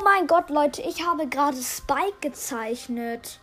Oh mein Gott, Leute, ich habe gerade Spike gezeichnet.